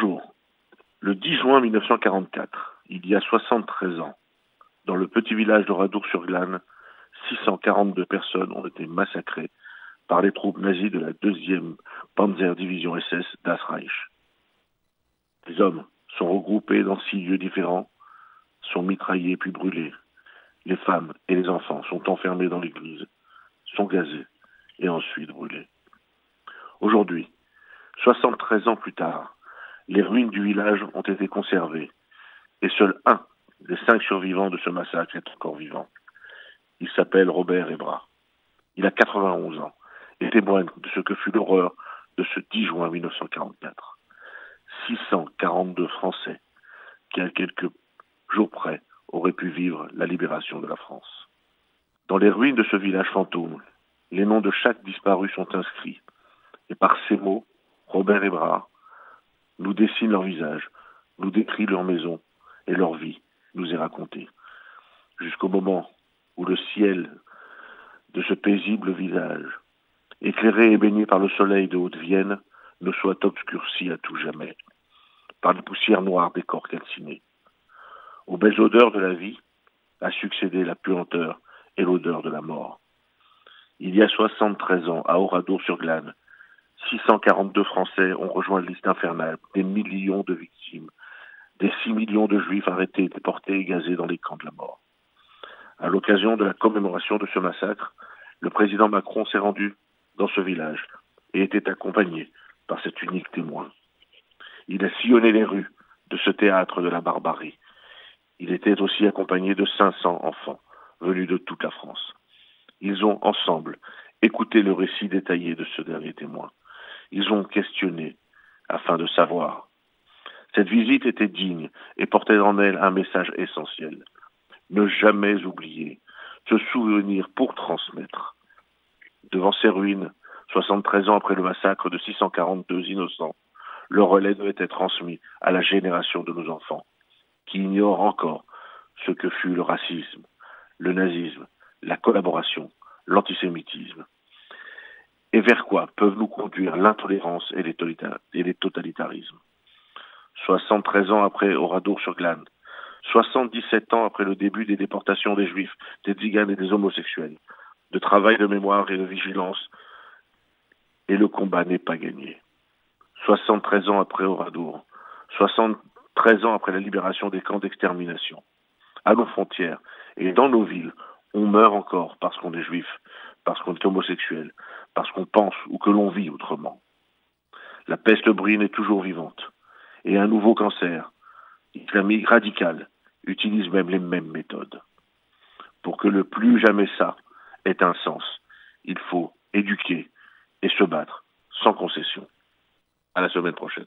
Bonjour. Le 10 juin 1944, il y a 73 ans, dans le petit village de Radour-sur-Glane, 642 personnes ont été massacrées par les troupes nazies de la 2e Panzer Division SS Das Reich. Les hommes sont regroupés dans six lieux différents, sont mitraillés puis brûlés. Les femmes et les enfants sont enfermés dans l'église, sont gazés et ensuite brûlés. Aujourd'hui, 73 ans plus tard, les ruines du village ont été conservées et seul un des cinq survivants de ce massacre est encore vivant. Il s'appelle Robert Ebra. Il a 91 ans et témoigne de ce que fut l'horreur de ce 10 juin 1944. 642 Français qui, à quelques jours près, auraient pu vivre la libération de la France. Dans les ruines de ce village fantôme, les noms de chaque disparu sont inscrits. Et par ces mots, Robert Ebra nous dessine leur visage, nous décrit leur maison et leur vie nous est racontée. Jusqu'au moment où le ciel de ce paisible visage, éclairé et baigné par le soleil de Haute-Vienne, ne soit obscurci à tout jamais par les poussières noires des corps calcinés. Aux belles odeurs de la vie a succédé la puanteur et l'odeur de la mort. Il y a 73 ans, à Oradour-sur-Glane, 642 Français ont rejoint la liste infernale des millions de victimes, des 6 millions de Juifs arrêtés, déportés et gazés dans les camps de la mort. À l'occasion de la commémoration de ce massacre, le président Macron s'est rendu dans ce village et était accompagné par cet unique témoin. Il a sillonné les rues de ce théâtre de la barbarie. Il était aussi accompagné de 500 enfants venus de toute la France. Ils ont ensemble écouté le récit détaillé de ce dernier témoin. Ils ont questionné afin de savoir. Cette visite était digne et portait en elle un message essentiel. Ne jamais oublier, se souvenir pour transmettre. Devant ces ruines, 73 ans après le massacre de 642 innocents, le relais devait être transmis à la génération de nos enfants, qui ignorent encore ce que fut le racisme, le nazisme, la collaboration, l'antisémitisme. Et vers quoi peuvent nous conduire l'intolérance et les totalitarismes? 73 ans après Oradour-sur-Glane, 77 ans après le début des déportations des juifs, des tziganes et des homosexuels, de travail de mémoire et de vigilance, et le combat n'est pas gagné. 73 ans après Oradour, 73 ans après la libération des camps d'extermination. À nos frontières et dans nos villes, on meurt encore parce qu'on est juif, parce qu'on est homosexuel, parce qu'on pense ou que l'on vit autrement. La peste brune est toujours vivante. Et un nouveau cancer, islamique radical, utilise même les mêmes méthodes. Pour que le plus jamais ça ait un sens, il faut éduquer et se battre sans concession. À la semaine prochaine.